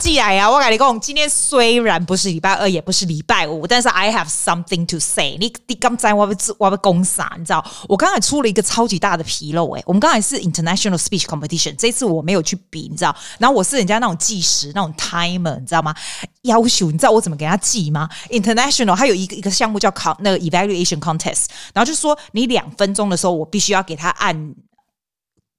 寄来呀！我跟你讲，今天虽然不是礼拜二，也不是礼拜五，但是 I have something to say 你。你你刚才我要我要讲啥？你知道？我刚才出了一个超级大的纰漏诶！我们刚才是 international speech competition，这次我没有去比，你知道？然后我是人家那种计时那种 timer，你知道吗？要求你知道我怎么给他记吗？international 还有一个一个项目叫考那个 evaluation contest，然后就说你两分钟的时候，我必须要给他按。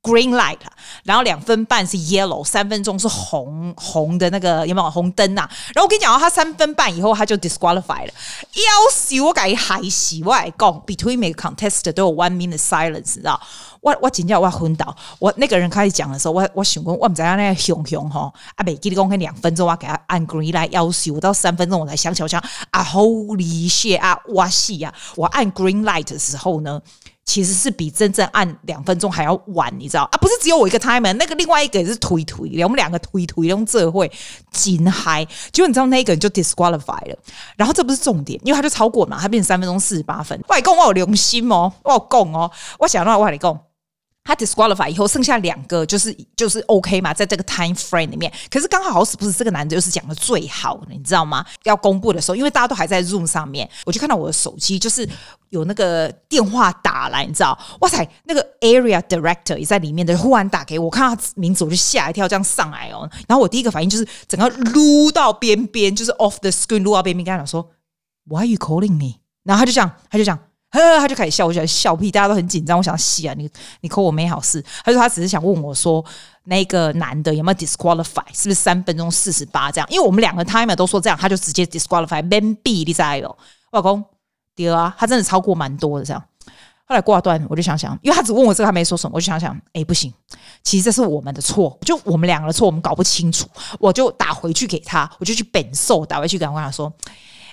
Green light，然后两分半是 yellow，三分钟是红红的那个有没有红灯啊？然后我跟你讲，他三分半以后他就 disqualified 了。要死我改还死我来讲，between 每个 contest 都有 one minute silence，你知道？我我紧张我昏倒。我那个人开始讲的时候，我我想讲我们在那熊熊哈，啊，每给你讲看两分钟，我给他按 green light，要死我到三分钟我才想起我想啊，Holy shit 啊，哇西呀！我按 green light 的时候呢？其实是比真正按两分钟还要晚，你知道啊？不是只有我一个 timer，那个另外一个也是推推的，我们两个推推用这会紧嗨，结果你知道那个人就 disqualify 了。然后这不是重点，因为他就超过嘛，他变成三分钟四十八分。外公，我有良心哦，我有讲哦，我想让我跟你讲。他 disqualify 以后剩下两个就是就是 OK 嘛，在这个 time frame 里面，可是刚好是不是这个男的又是讲的最好的，你知道吗？要公布的时候，因为大家都还在 Zoom 上面，我就看到我的手机就是有那个电话打来，你知道？哇塞，那个 area director 也在里面的，忽然打给我，看到他名字我就吓一跳，这样上来哦。然后我第一个反应就是整个撸到边边，就是 off the screen 撸到边边，跟他讲说 Why are you calling me？然后他就这样，他就这样。呵，他就开始笑，我就笑屁，大家都很紧张。我想戏啊，你你扣我没好事。他说他只是想问我说，那个男的有没有 disqualify，是不是三分钟四十八这样？因为我们两个 timer 都说这样，他就直接 disqualify。Man B，你知道？我老公，对啊，他真的超过蛮多的这样。后来挂断，我就想想，因为他只问我这个，他没说什么，我就想想，哎，不行，其实这是我们的错，就我们两个的错，我们搞不清楚。我就打回去给他，我就去本寿打回去，跟他说，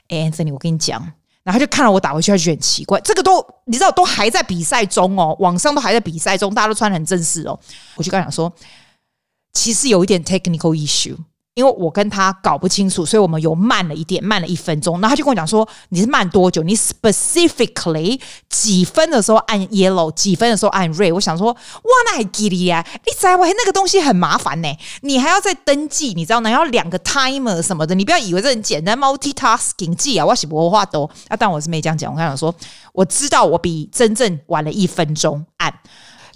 哎，Anthony，我跟你讲。然后就看到我打回去，他就觉得很奇怪。这个都你知道，都还在比赛中哦，网上都还在比赛中，大家都穿得很正式哦。我就跟他讲说，其实有一点 technical issue。因为我跟他搞不清楚，所以我们有慢了一点，慢了一分钟。然后他就跟我讲说：“你是慢多久？你 specifically 几分的时候按 yellow，几分的时候按 red？” 我想说：“哇，那还给力啊！你知道那个东西很麻烦呢，你还要再登记，你知道吗？要两个 timer 什么的。你不要以为这很简单，multitasking 记啊，我是不会话多啊。但我是没这样讲，我跟他讲说，我知道我比真正晚了一分钟按。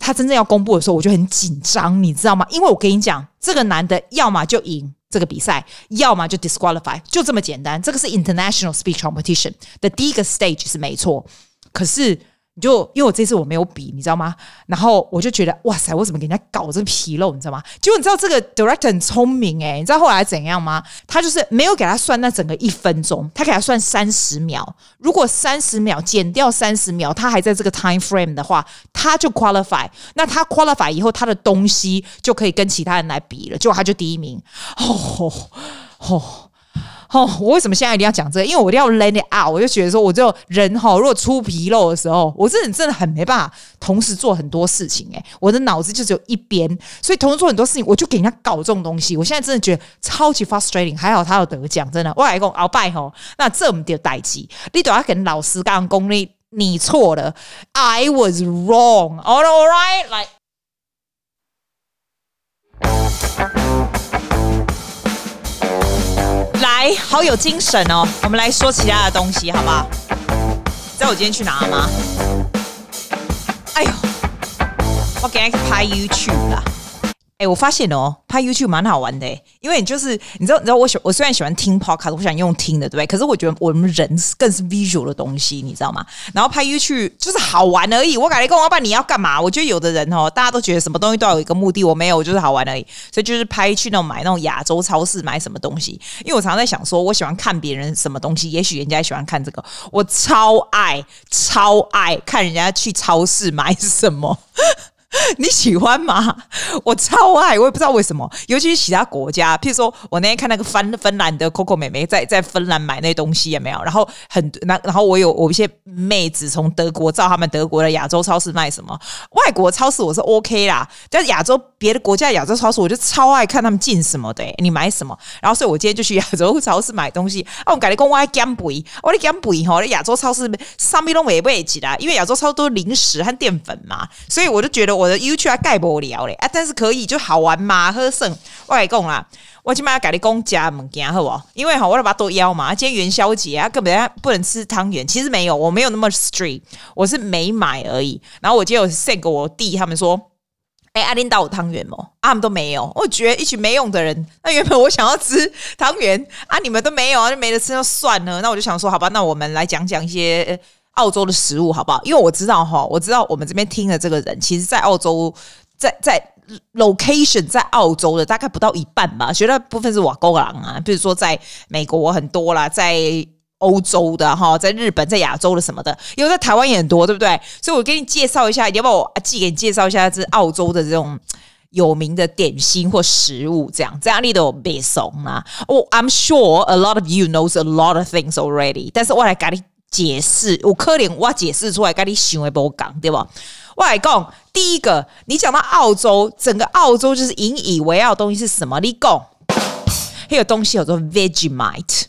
他真正要公布的时候，我就很紧张，你知道吗？因为我跟你讲，这个男的要么就赢。这个比赛，要么就 disqualify，就这么简单。这个是 international speech competition 的第一个 stage 是没错，可是。你就因为我这次我没有比，你知道吗？然后我就觉得哇塞，我怎么给人家搞这纰漏，你知道吗？结果你知道这个 director 很聪明诶，你知道后来怎样吗？他就是没有给他算那整个一分钟，他给他算三十秒。如果三十秒减掉三十秒，他还在这个 time frame 的话，他就 qualify。那他 qualify 以后，他的东西就可以跟其他人来比了，结果他就第一名。哦哦。哦，我为什么现在一定要讲这个？因为我一定要 let it out。我就觉得说，我就人哈，如果出纰漏的时候，我真的真的很没办法同时做很多事情。诶，我的脑子就只有一边，所以同时做很多事情，我就给人家搞这种东西。我现在真的觉得超级 frustrating。还好他有得奖，真的。我来讲，鳌拜吼，那这么点代志，你都要跟老师讲，功力你错了，I was wrong. All right, like. 来，好有精神哦！我们来说其他的东西，好不好？知道我今天去哪吗？哎呦，我今天去拍 YouTube 了。哎，我发现哦，拍 YouTube 蛮好玩的，因为你就是你知道，你知道我喜我虽然喜欢听 Podcast，我想用听的，对不对？可是我觉得我们人更是 visual 的东西，你知道吗？然后拍 YouTube 就是好玩而已。我感觉跟我爸你要干嘛？我觉得有的人哦，大家都觉得什么东西都要有一个目的，我没有，我就是好玩而已。所以就是拍去那种买那种亚洲超市买什么东西，因为我常常在想说，我喜欢看别人什么东西，也许人家喜欢看这个，我超爱超爱看人家去超市买什么。你喜欢吗？我超爱，我也不知道为什么，尤其是其他国家，譬如说我那天看那个芬芬兰的 Coco 妹妹在在芬兰买那东西有没有？然后很那然后我有我一些妹子从德国照他们德国的亚洲超市卖什么，外国超市我是 OK 啦，但亚洲别的国家亚洲超市我就超爱看他们进什么的，你买什么？然后所以我今天就去亚洲超市买东西。啊，我感觉跟我爱减肥，我的减肥吼，亚洲超市上面都没位置啦，因为亚洲超市都零食和淀粉嘛，所以我就觉得我。我的 YouTube 盖不了嘞啊，但是可以就好玩嘛，喝剩外供啦。我今晚要改你公家物件好不？因为哈，我要把它都腰嘛。今天元宵节啊，根本不能吃汤圆。其实没有，我没有那么 strict，我是没买而已。然后我就有 send 给我弟，他们说：“哎、欸，阿琳达有汤圆吗？”他们都没有。我觉得一群没用的人。那原本我想要吃汤圆啊，你们都没有啊，就没得吃，就算了。那我就想说，好吧，那我们来讲讲一些澳洲的食物，好不好？因为我知道哈，我知道我们这边听的这个人，其实在澳洲，在在。location 在澳洲的大概不到一半吧，绝大部分是瓦工人啊，比如说在美国很多啦，在欧洲的哈，在日本、在亚洲的什么的，因为在台湾也很多，对不对？所以我给你介绍一下，要不要我寄给你介绍一下这澳洲的这种有名的点心或食物，这样这样你都别怂啊。哦、oh,，I'm sure a lot of you knows a lot of things already，但是我来给你解释，我可能我解释出来，跟你想的不讲，对吧？我来讲，第一个，你讲到澳洲，整个澳洲就是引以为傲的东西是什么？你讲，那个东西叫做 Vegemite。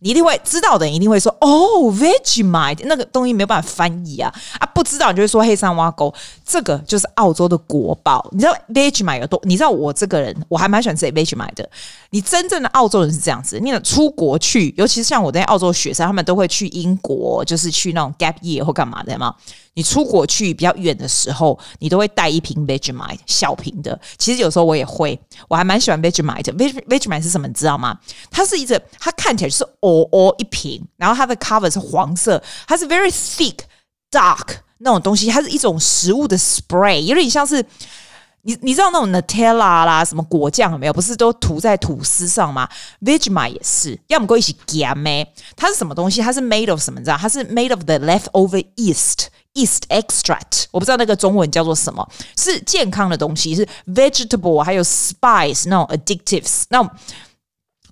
你一定会知道的人一定会说哦，Vegemite 那个东西没有办法翻译啊啊！不知道你就会说黑山挖沟，这个就是澳洲的国宝。你知道 Vegemite 有多？你知道我这个人我还蛮喜欢吃 Vegemite 的。你真正的澳洲人是这样子，你出国去，尤其是像我在澳洲学生，他们都会去英国，就是去那种 Gap Year 或干嘛的嘛。你出国去比较远的时候，你都会带一瓶 Vegemite 小瓶的。其实有时候我也会，我还蛮喜欢 Vegemite。Vegemite 是什么？你知道吗？它是一个，它看起来是哦哦一瓶，然后它的 cover 是黄色，它是 very thick dark 那种东西，它是一种食物的 spray，有点像是。你你知道那种 Nutella 啦，什么果酱有没有？不是都涂在吐司上吗？Vegemite 也是，要么过一起夹咩？它是什么东西？它是 made of 什么？你知道？它是 made of the leftover yeast East extract。我不知道那个中文叫做什么，是健康的东西，是 vegetable 还有 spice 那种 addictives 那种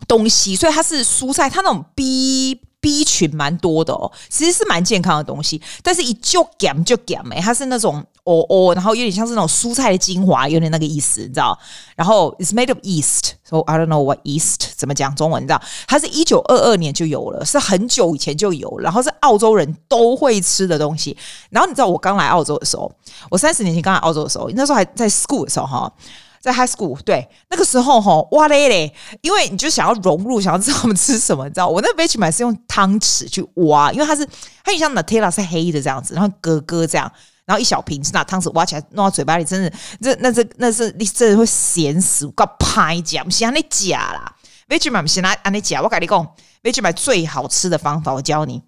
东西，所以它是蔬菜，它那种 B。B 群蛮多的哦，其实是蛮健康的东西，但是一就减就减没，它是那种哦哦，然后有点像是那种蔬菜的精华，有点那个意思，你知道？然后 it's made of yeast，so I don't know what yeast 怎么讲中文，你知道？它是一九二二年就有了，是很久以前就有，然后是澳洲人都会吃的东西。然后你知道我刚来澳洲的时候，我三十年前刚来澳洲的时候，那时候还在 school 的时候哈。在 high school，对，那个时候哈，哇嘞嘞，因为你就想要融入，想要知道我们吃什么，你知道？我那 Vegemite 是用汤匙去挖，因为它是它很像 Nutella 是黑的这样子，然后咯咯这样，然后一小瓶是拿汤匙挖起来弄到嘴巴里，真的，这那这那是你真的会咸死，我告拍假，不是安尼假啦，Vegemite 不是拿安尼假，我跟你讲，Vegemite 最好吃的方法，我教你，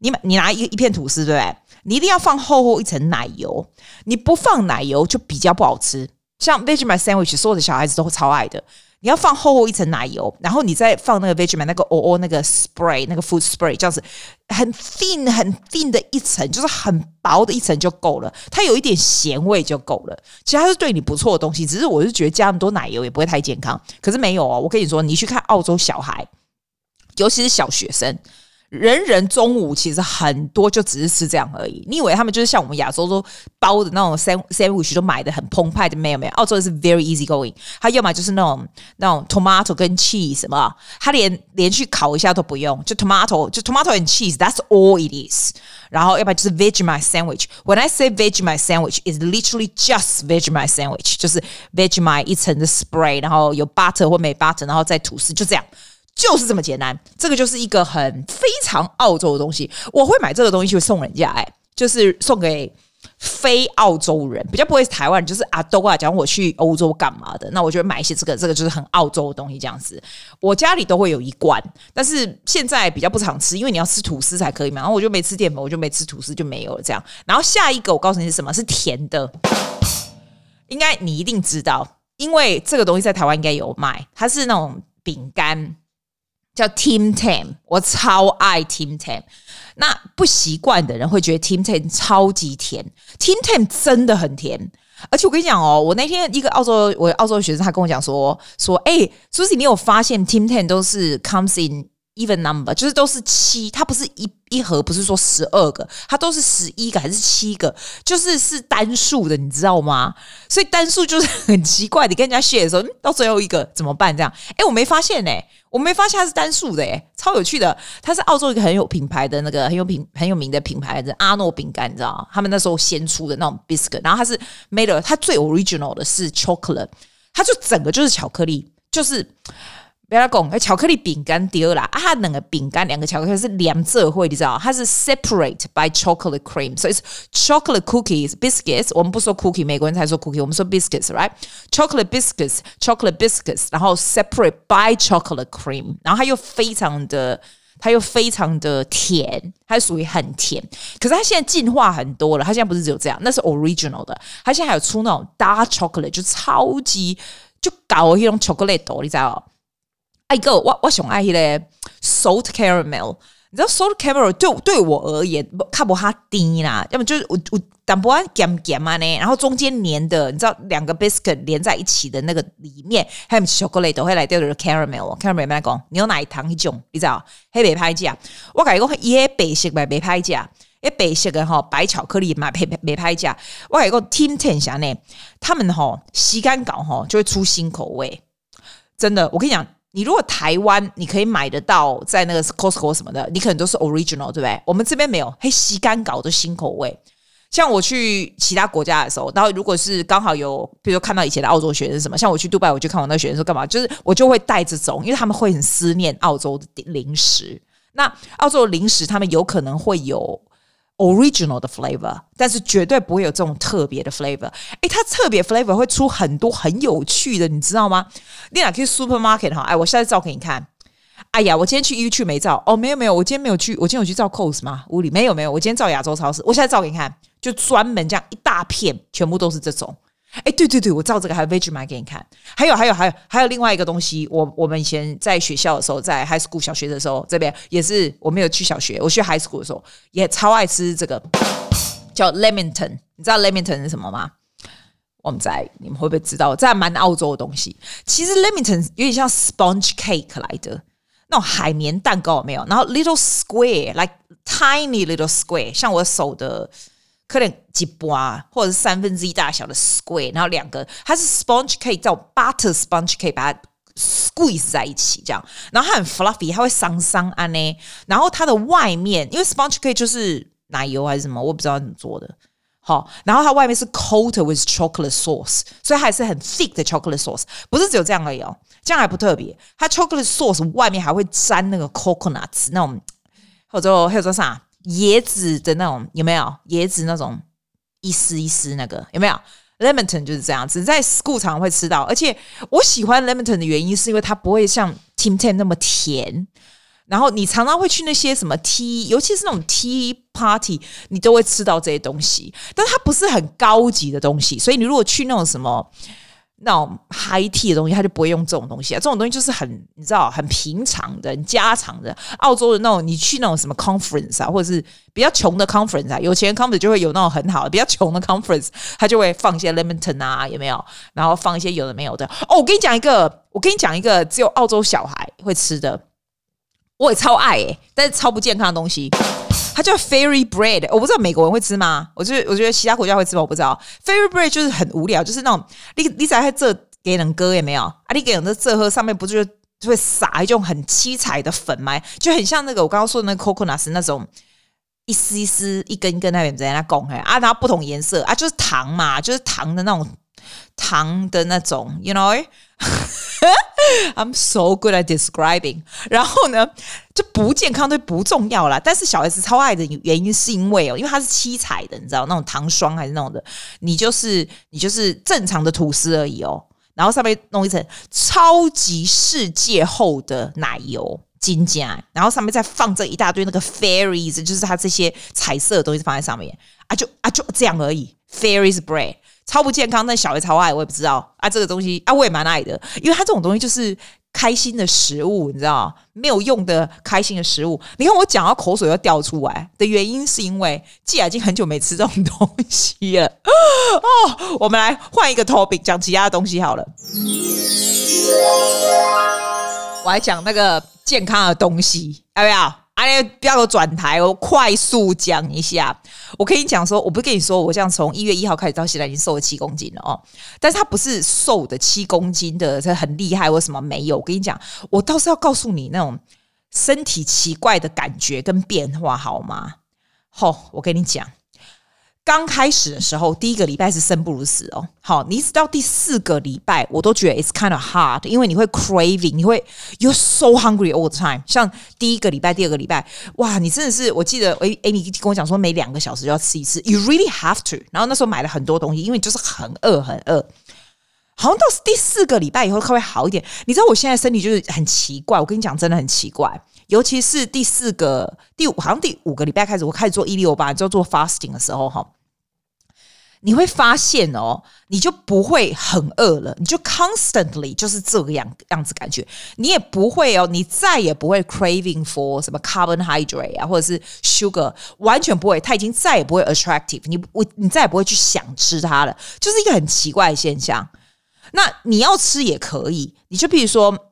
你买你拿一一片吐司，对不对？你一定要放厚厚一层奶油，你不放奶油就比较不好吃。像 Vegemite sandwich，所有的小孩子都会超爱的。你要放厚厚一层奶油，然后你再放那个 Vegemite 那个哦哦那个 spray，那个 food spray，这样子很 thin 很 thin 的一层，就是很薄的一层就够了。它有一点咸味就够了。其实它是对你不错的东西，只是我是觉得加那么多奶油也不会太健康。可是没有哦，我跟你说，你去看澳洲小孩，尤其是小学生。人人中午其实很多就只是吃这样而已。你以为他们就是像我们亚洲都包的那种 sandwich 都买的很澎湃的？没有没有，澳洲是 very easy going。他要么就是那种那种 tomato 跟 cheese 什么，他连连续烤一下都不用，就 tomato 就 tomato 跟 cheese，that's all it is。然后要不然就是 Vegemite sandwich。When I say Vegemite sandwich, is literally just Vegemite sandwich，就是 Vegemite 一层的 spray，然后有 butter 或没 butter，然后再吐司，就这样。就是这么简单，这个就是一个很非常澳洲的东西。我会买这个东西去送人家，哎，就是送给非澳洲人，比较不会是台湾，就是阿都啊，讲我去欧洲干嘛的，那我就会买一些这个，这个就是很澳洲的东西，这样子。我家里都会有一罐，但是现在比较不常吃，因为你要吃吐司才可以嘛。然后我就没吃淀粉，我就没吃吐司，就没有了这样。然后下一个我告诉你是什么？是甜的，应该你一定知道，因为这个东西在台湾应该有卖，它是那种饼干。叫 Team Tam，我超爱 Team Tam。那不习惯的人会觉得 Team Tam 超级甜，Team Tam 真的很甜。而且我跟你讲哦，我那天一个澳洲我澳洲学生他跟我讲说说，哎，Susie，你有发现 Team Tam 都是 comes in even number，就是都是七，它不是一一盒，不是说十二个，它都是十一个还是七个，就是是单数的，你知道吗？所以单数就是 很奇怪，你跟人家写的时候，到最后一个怎么办？这样，哎，我没发现呢、我没发现它是单数的诶，超有趣的。它是澳洲一个很有品牌的那个很有品很有名的品牌的阿诺饼干，你知道吗？他们那时候先出的那种 biscuit，然后它是 made 它最 original 的是 chocolate，它就整个就是巧克力。就是。不要讲，巧克力饼干丢了啊！它两个饼干，两个巧克力是连着会，你知道？它是 separate by chocolate cream，所以是 chocolate cookies biscuits。我们不说 cookie，美国人才说 cookie，我们说 biscuits，right？chocolate biscuits，chocolate biscuits，然后 separate by chocolate cream，然后它又非常的，它又非常的甜，它属于很甜。可是它现在进化很多了，它现在不是只有这样，那是 original 的。它现在还有出那种 dark chocolate，就超级就搞一种巧克力豆你知道？爱个我我想爱迄个 salt caramel，你知道 salt caramel 对对我而言，看不哈低啦，要么就是我我淡薄咸咸嘛呢，然后中间粘的，你知道两个 biscuit 连在一起的那个里面，还有巧克力都会来掉的 caramel，caramel 来讲，你有哪一糖一种？你知道？黑白拍价，我感觉讲也白色嘛白拍价，也白色的吼白巧克力嘛白白拍价，我感觉讲 Tim Tam 呢，他们吼时间搞吼就会出新口味，真的，我跟你讲。你如果台湾你可以买得到，在那个 Costco 什么的，你可能都是 original，对不对？我们这边没有，嘿，西干搞的新口味。像我去其他国家的时候，然后如果是刚好有，比如说看到以前的澳洲学生什么，像我去杜拜，我就看我那学生说干嘛，就是我就会带这种，因为他们会很思念澳洲的零食。那澳洲的零食，他们有可能会有。Original 的 flavor，但是绝对不会有这种特别的 flavor。诶，它特别 flavor 会出很多很有趣的，你知道吗？你俩去 supermarket 哈，哎，我下次照给你看。哎呀，我今天去 YouTube 没照哦，没有没有，我今天没有去，我今天有去照 Coles 吗？屋里没有没有，我今天照亚洲超市。我现在照给你看，就专门这样一大片，全部都是这种。哎，对对对，我照这个还有 Vegemite 给你看，还有还有还有还有另外一个东西，我我们以前在学校的时候，在 high school 小学的时候，这边也是我没有去小学，我去 high school 的时候也超爱吃这个叫 Lamington，你知道 Lamington 是什么吗？我们在你们会不会知道？这还蛮澳洲的东西。其实 Lamington 有点像 sponge cake 来的那种海绵蛋糕，有没有？然后 little square like tiny little square，像我手的。可能几巴或者是三分之一大小的 square，然后两个它是 sponge cake 叫 butter sponge cake，把它 squeeze 在一起这样，然后它很 fluffy，它会桑桑安呢。然后它的外面，因为 sponge cake 就是奶油还是什么，我不知道怎么做的。好，然后它外面是 coated with chocolate sauce，所以还是很 thick 的 chocolate sauce，不是只有这样而已哦，这样还不特别，它 chocolate sauce 外面还会沾那个 coconuts 那种，或者还有说啥？椰子的那种有没有？椰子那种一丝一丝那个有没有？Lamington 就是这样子，在 school 常常会吃到。而且我喜欢 Lamington 的原因是因为它不会像 Tim Tam 那么甜。然后你常常会去那些什么 tea，尤其是那种 tea party，你都会吃到这些东西。但它不是很高级的东西，所以你如果去那种什么。那种 high tea 的东西，他就不会用这种东西啊。这种东西就是很，你知道，很平常的、很家常的。澳洲的那种，你去那种什么 conference 啊，或者是比较穷的 conference 啊，有钱的 conference 就会有那种很好的，比较穷的 conference，他就会放一些 Lamington 啊，有没有？然后放一些有的没有的。哦，我跟你讲一个，我跟你讲一个，只有澳洲小孩会吃的，我也超爱诶、但是超不健康的东西。它叫 Fairy Bread，我不知道美国人会吃吗？我觉得我觉得其他国家会吃吗？我不知道。Fairy Bread 就是很无聊，就是那种你你在这给人割也没有啊？你给人的这喝上面不就就会撒一种很七彩的粉吗？就很像那个我刚刚说的那个 coconut 那种一丝一丝一根一根那边在那拱嘿啊，然后不同颜色啊，就是糖嘛，就是糖的那种糖的那种，you know。I'm so good at describing。然后呢，就不健康对不重要啦。但是小孩子超爱的原因是因为哦，因为它是七彩的，你知道那种糖霜还是那种的，你就是你就是正常的吐司而已哦。然后上面弄一层超级世界厚的奶油金夹，然后上面再放这一大堆那个 fairies，就是它这些彩色的东西放在上面啊，就啊就这样而已，fairies bread。超不健康，但小孩超爱，我也不知道啊。这个东西啊，我也蛮爱的，因为它这种东西就是开心的食物，你知道没有用的开心的食物。你看我讲到口水要掉出来的原因，是因为既然已经很久没吃这种东西了哦。我们来换一个 topic，讲其他的东西好了。我来讲那个健康的东西，要不要？哎，不要转台，哦快速讲一下。我跟你讲说，我不跟你说，我这样从一月一号开始到现在已经瘦了七公斤了哦。但是它不是瘦的七公斤的，这很厉害，为什么没有？我跟你讲，我倒是要告诉你那种身体奇怪的感觉跟变化，好吗？好，我跟你讲，刚开始的时候，第一个礼拜是生不如死哦。好，你一直到第四个礼拜，我都觉得 it's kind of hard，因为你会 craving，你会 you're so hungry all the time。像第一个礼拜、第二个礼拜，哇，你真的是，我记得诶，Amy 跟我讲说，每两个小时就要吃一次，you really have to。然后那时候买了很多东西，因为就是很饿，很饿。好像到第四个礼拜以后，稍微好一点。你知道我现在身体就是很奇怪，我跟你讲，真的很奇怪。尤其是第四个、第五，好像第五个礼拜开始，我开始做一六八，就做 fasting 的时候，哈。你会发现哦，你就不会很饿了，你就 constantly 就是这个样样子感觉，你也不会哦，你再也不会 craving for 什么 carbohydrate 啊，或者是 sugar，完全不会，它已经再也不会 attractive，你我你再也不会去想吃它了，就是一个很奇怪的现象。那你要吃也可以，你就比如说，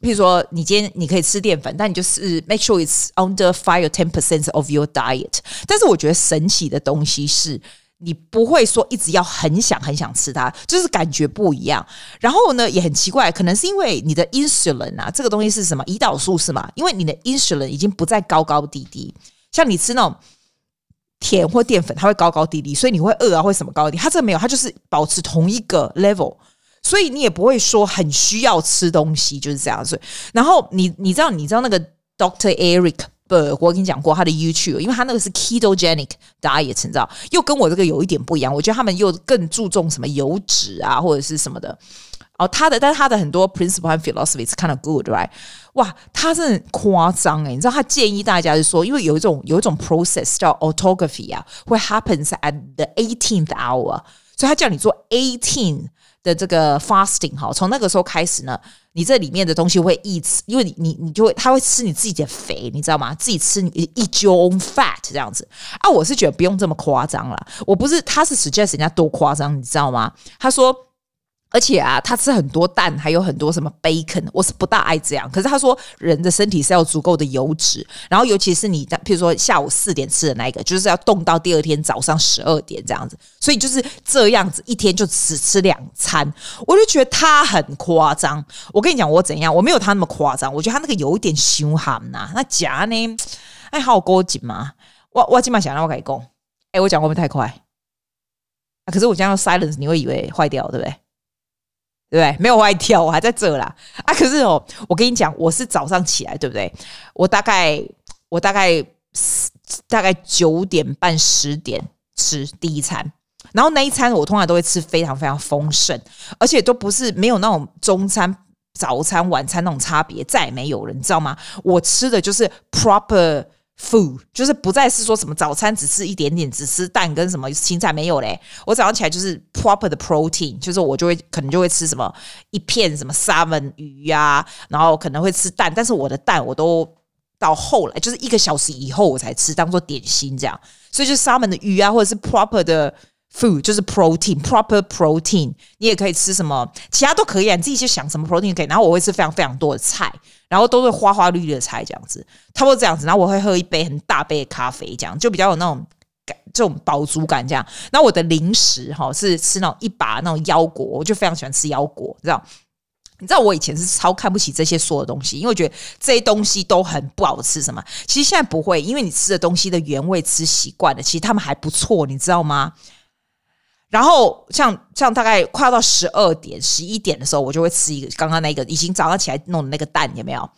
比如说你今天你可以吃淀粉，但你就是 make sure it's under five or ten percent of your diet。但是我觉得神奇的东西是。你不会说一直要很想很想吃它，就是感觉不一样。然后呢，也很奇怪，可能是因为你的 insulin 啊，这个东西是什么？胰岛素是吗？因为你的 insulin 已经不再高高低低，像你吃那种甜或淀粉，它会高高低低，所以你会饿啊，会什么高低？它这个没有，它就是保持同一个 level，所以你也不会说很需要吃东西，就是这样子。然后你你知道你知道那个 Doctor Eric。不，我跟你讲过他的 YouTube，因为他那个是 ketogenic diet，你知道，又跟我这个有一点不一样。我觉得他们又更注重什么油脂啊，或者是什么的。哦，他的，但是他的很多 principle 和 philosophy 是 kind of good，right？哇，他是很夸张诶，你知道他建议大家是说，因为有一种有一种 process 叫 autography 啊，会 happens at the eighteenth hour，所以他叫你做 eighteen 的这个 fasting 哈，从那个时候开始呢。你这里面的东西会一吃，因为你你你就会，他会吃你自己的肥，你知道吗？自己吃你一揪 fat 这样子啊，我是觉得不用这么夸张了。我不是，他是 suggest 人家多夸张，你知道吗？他说。而且啊，他吃很多蛋，还有很多什么 bacon，我是不大爱这样。可是他说，人的身体是要足够的油脂，然后尤其是你，譬如说下午四点吃的那一个，就是要冻到第二天早上十二点这样子。所以就是这样子，一天就只吃两餐，我就觉得他很夸张。我跟你讲，我怎样？我没有他那么夸张。我觉得他那个有一点凶悍呐。那假呢？哎，好高级嘛！我我今晚想让我改工。哎，我讲会不会太快？可是我这样 silence，你会以为坏掉，对不对？对不对？没有外跳，我还在这啦啊！可是哦，我跟你讲，我是早上起来，对不对？我大概我大概大概九点半十点吃第一餐，然后那一餐我通常都会吃非常非常丰盛，而且都不是没有那种中餐、早餐、晚餐那种差别，再也没有了，你知道吗？我吃的就是 proper。Food 就是不再是说什么早餐只吃一点点，只吃蛋跟什么青菜没有嘞。我早上起来就是 proper 的 protein，就是我就会可能就会吃什么一片什么沙文鱼呀、然后可能会吃蛋，但是我的蛋我都到后来就是一个小时以后我才吃，当做点心这样。所以就是沙门的鱼啊，或者是 proper 的。Food 就是 protein，proper protein，你也可以吃什么，其他都可以啊，你自己去想什么 protein 可以。然后我会吃非常非常多的菜，然后都是花花绿绿的菜这样子，差不多这样子。然后我会喝一杯很大杯的咖啡，这样就比较有那种感，这种饱足感这样。然后我的零食哈是吃那种一把那种腰果，我就非常喜欢吃腰果，知道？你知道我以前是超看不起这些所有东西，因为我觉得这些东西都很不好吃。什么？其实现在不会，因为你吃的东西的原味吃习惯了，其实他们还不错，你知道吗？然后像像大概快要到十二点、十一点的时候，我就会吃一个刚刚那个已经早上起来弄的那个蛋，有没有？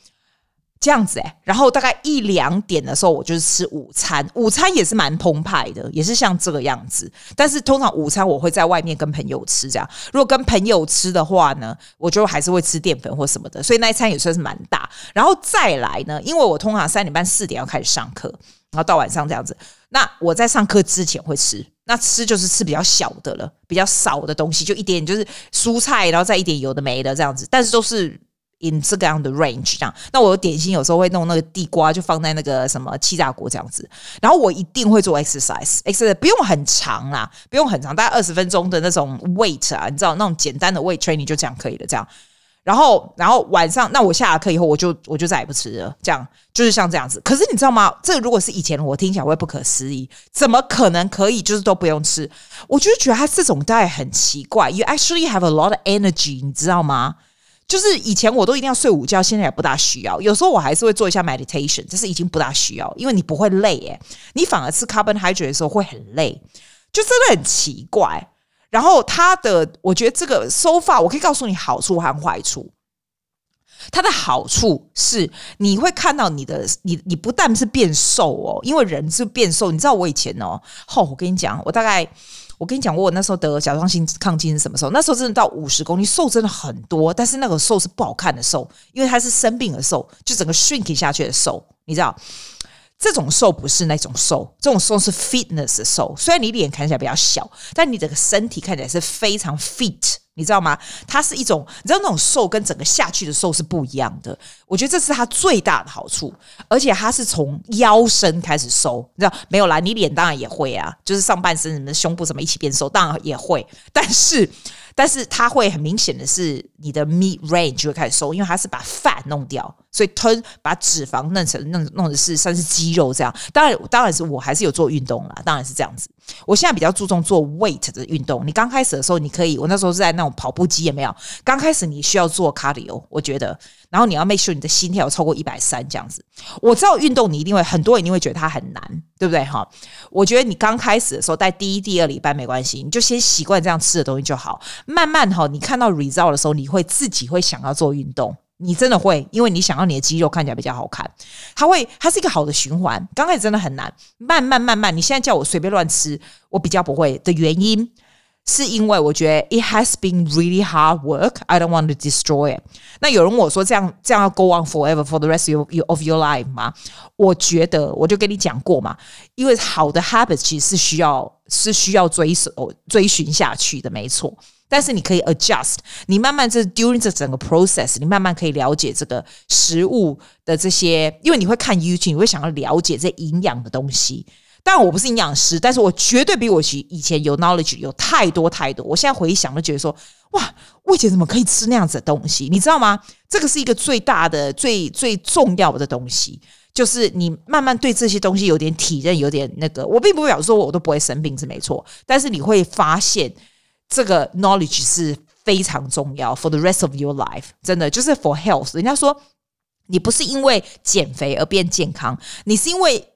这样子，然后大概一两点的时候，我就是吃午餐，午餐也是蛮澎湃的，也是像这个样子。但是通常午餐我会在外面跟朋友吃，这样。如果跟朋友吃的话呢，我就还是会吃淀粉或什么的，所以那一餐也算是蛮大。然后再来呢，因为我通常三点半、四点要开始上课，然后到晚上这样子。那我在上课之前会吃。那吃就是吃比较小的了，比较少的东西，就一点点，就是蔬菜，然后再一点有的没的这样子，但是都是 in 这个样的 range 这样。那我的点心有时候会弄那个地瓜，就放在那个什么气炸锅这样子。然后我一定会做 exercise，exercise 不用很长啦，不用很长，大概二十分钟的那种 weight 啊，你知道那种简单的 weight training 就这样可以了，这样。然后，然后晚上，那我下了课以后，我就我就再也不吃了。这样就是像这样子。可是你知道吗？这如果是以前，我听起来会不可思议，怎么可能可以就是都不用吃？我就觉得他这种 diet 很奇怪。You actually have a lot of energy，你知道吗？就是以前我都一定要睡午觉，现在也不大需要。有时候我还是会做一下 meditation，这是已经不大需要，因为你不会累诶，你反而吃 carbon hydrate 的时候会很累。就真的很奇怪。然后它的，我觉得这个 so far，我可以告诉你好处和坏处。它的好处是你会看到你的你你不但是变瘦哦，因为人是变瘦。你知道我以前哦，哦，我跟你讲，我大概我跟你讲过，我那时候得甲状腺亢进是什么时候？那时候真的到五十公斤，瘦真的很多，但是那个瘦是不好看的瘦，因为他是生病的瘦，就整个 shrink 下去的瘦，你知道。这种瘦不是那种瘦，这种瘦是 fitness 的瘦。虽然你脸看起来比较小，但你整个身体看起来是非常 fit，你知道吗？它是一种，你知道那种瘦跟整个下去的瘦是不一样的。我觉得这是它最大的好处，而且它是从腰身开始瘦，你知道没有啦？你脸当然也会啊，就是上半身什么胸部什么一起变瘦，当然也会，但是。但是它会很明显的是，你的 meat range 就会开始收，因为它是把 fat 弄掉，所以吞把脂肪弄成弄弄的是算是肌肉这样。当然，当然是我还是有做运动啦，当然是这样子。我现在比较注重做 weight 的运动。你刚开始的时候，你可以，我那时候是在那种跑步机，也没有？刚开始你需要做 cardio，我觉得，然后你要 make sure 你的心跳超过一百三这样子。我知道运动你一定会，很多人一定会觉得它很难，对不对？哈，我觉得你刚开始的时候，在第一、第二礼拜没关系，你就先习惯这样吃的东西就好。慢慢哈，你看到 result 的时候，你会自己会想要做运动。你真的会，因为你想要你的肌肉看起来比较好看，它会，它是一个好的循环。刚开始真的很难，慢慢慢慢，你现在叫我随便乱吃，我比较不会的原因，是因为我觉得 it has been really hard work. I don't want to destroy it。那有人问我说，这样这样要 go on forever for the rest of your of your life 吗？我觉得我就跟你讲过嘛，因为好的 habits 其实是需要是需要追守追寻下去的，没错。但是你可以 adjust，你慢慢这 during 这整个 process，你慢慢可以了解这个食物的这些，因为你会看 YouTube，你会想要了解这营养的东西。当然我不是营养师，但是我绝对比我以前有 knowledge 有太多太多。我现在回想都觉得说，哇，我以前怎么可以吃那样子的东西？你知道吗？这个是一个最大的、最最重要的东西，就是你慢慢对这些东西有点体认，有点那个。我并不表示说我都不会生病是没错，但是你会发现。这个 knowledge 是非常重要，for the rest of your life，真的就是 for health。人家说，你不是因为减肥而变健康，你是因为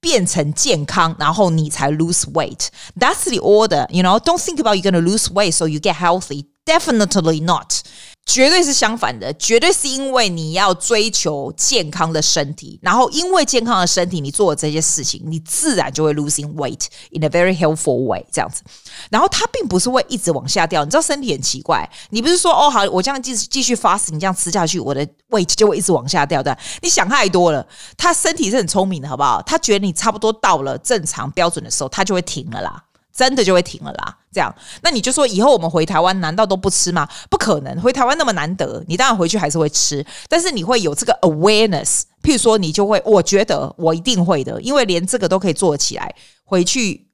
变成健康，然后你才 lose weight。That's the order, you know. Don't think about you're gonna lose weight so you get healthy. Definitely not. 绝对是相反的，绝对是因为你要追求健康的身体，然后因为健康的身体，你做的这些事情，你自然就会 losing weight in a very helpful way 这样子。然后它并不是会一直往下掉，你知道身体很奇怪，你不是说哦好，我这样继续继续 fast，你这样吃下去，我的 weight 就会一直往下掉的。你想太多了，他身体是很聪明的，好不好？他觉得你差不多到了正常标准的时候，他就会停了啦。真的就会停了啦，这样，那你就说以后我们回台湾难道都不吃吗？不可能，回台湾那么难得，你当然回去还是会吃，但是你会有这个 awareness，譬如说你就会，我觉得我一定会的，因为连这个都可以做起来，回去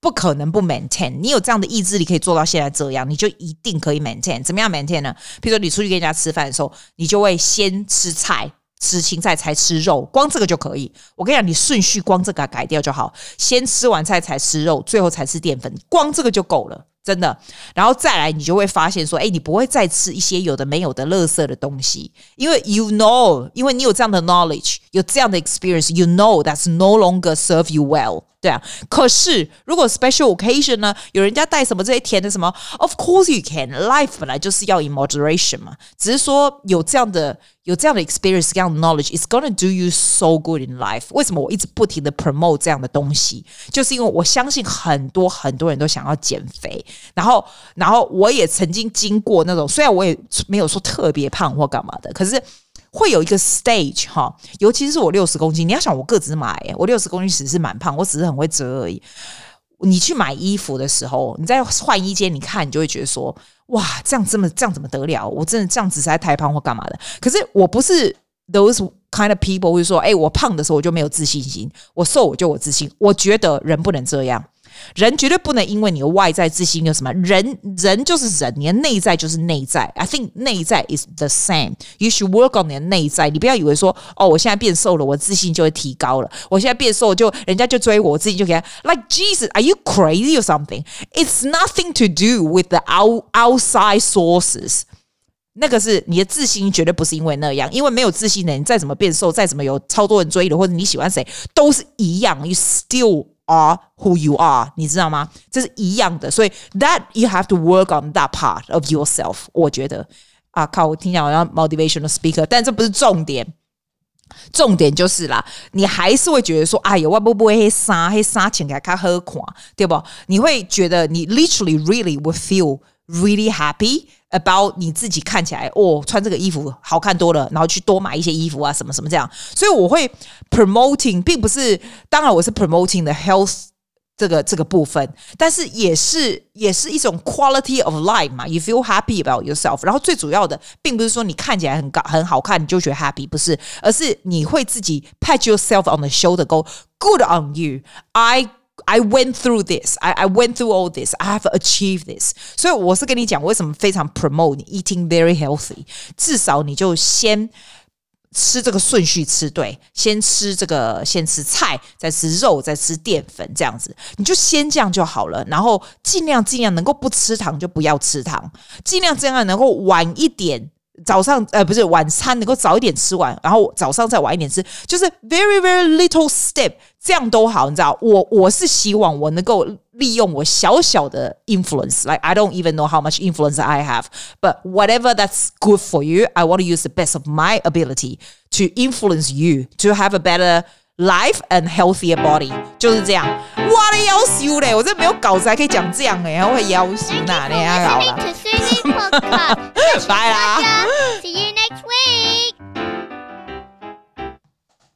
不可能不 maintain，你有这样的意志力可以做到现在这样，你就一定可以 maintain，怎么样 maintain 呢？譬如说你出去跟人家吃饭的时候，你就会先吃菜。吃青菜才吃肉，光这个就可以。我跟你讲，你顺序光这个改掉就好，先吃完菜才吃肉，最后才吃淀粉，光这个就够了，真的。然后再来，你就会发现说，哎，你不会再吃一些有的没有的垃圾的东西，因为 you know，因为你有这样的 knowledge，有这样的 experience，you know that's no longer serve you well。对啊，可是如果 special occasion 呢，有人家带什么这些甜的什么，of course you can。Life 本来就是要 in moderation 嘛，只是说有这样的有这样的 experience，这样的 knowledge，it's gonna do you so good in life。为什么我一直不停的 promote 这样的东西？就是因为我相信很多很多人都想要减肥，然后然后我也曾经经过那种，虽然我也没有说特别胖或干嘛的，可是。会有一个 stage 哈，尤其是我六十公斤，你要想我个子矮，我六十公斤其实是蛮胖，我只是很会折而已。你去买衣服的时候，你在换衣间，你看你就会觉得说，哇，这样这么这样怎么得了？我真的这样子实在太胖或干嘛的？可是我不是 those kind of people，会说，哎，我胖的时候我就没有自信心，我瘦我就有自信。我觉得人不能这样。人绝对不能因为你的外在自信有什么，人人就是人，你的内在就是内在。I think 内在 is the same. You should work on 你的内在。你不要以为说，哦，我现在变瘦了，我自信就会提高了。我现在变瘦就人家就追我，我自信就给他。Like Jesus, are you crazy or something? It's nothing to do with the out outside sources. 那个是你的自信绝对不是因为那样，因为没有自信的人，再怎么变瘦，再怎么有超多人追的，或者你喜欢谁，都是一样。You still are who you are，你知道吗？这是一样的，所以 that you have to work on that part of yourself。我觉得啊，靠，我听起来好像 motivational speaker，但这不是重点，重点就是啦，你还是会觉得说，哎呦，我不不会黑纱黑纱钱给他喝垮，对不？你会觉得你 literally really will feel really happy。 about 你自己看起来哦，穿这个衣服好看多了，然后去多买一些衣服啊，什么什么这样。所以我会 promoting，并不是，当然我是 promoting the health 这个这个部分，但是也是也是一种 quality of life 嘛。You feel happy about yourself。然后最主要的，并不是说你看起来很高很好看你就觉得 happy，不是，而是你会自己 pat yourself on the shoulder，go good on you，I。 I went through this. I I went through all this. I have achieved this. 所以我是跟你讲，为什么非常 promote eating very healthy。至少你就先吃这个顺序吃对，先吃这个，先吃菜，再吃肉，再吃淀粉，这样子你就先这样就好了。然后尽量尽量能够不吃糖就不要吃糖，尽量尽量能够晚一点。早上呃不是晚餐能够早一点吃完，然后早上再晚一点吃，就是 very very little step，这样都好，你知道？我我是希望我能够利用我小小的 influence，like I don't even know how much influence I have，but whatever that's good for you，I want to use the best of my ability to influence you to have a better life and healthier body，就是这样。哇，你夭寿嘞！我这没有稿子还可以讲这样哎，我会要修哪里啊？好了。拜啦。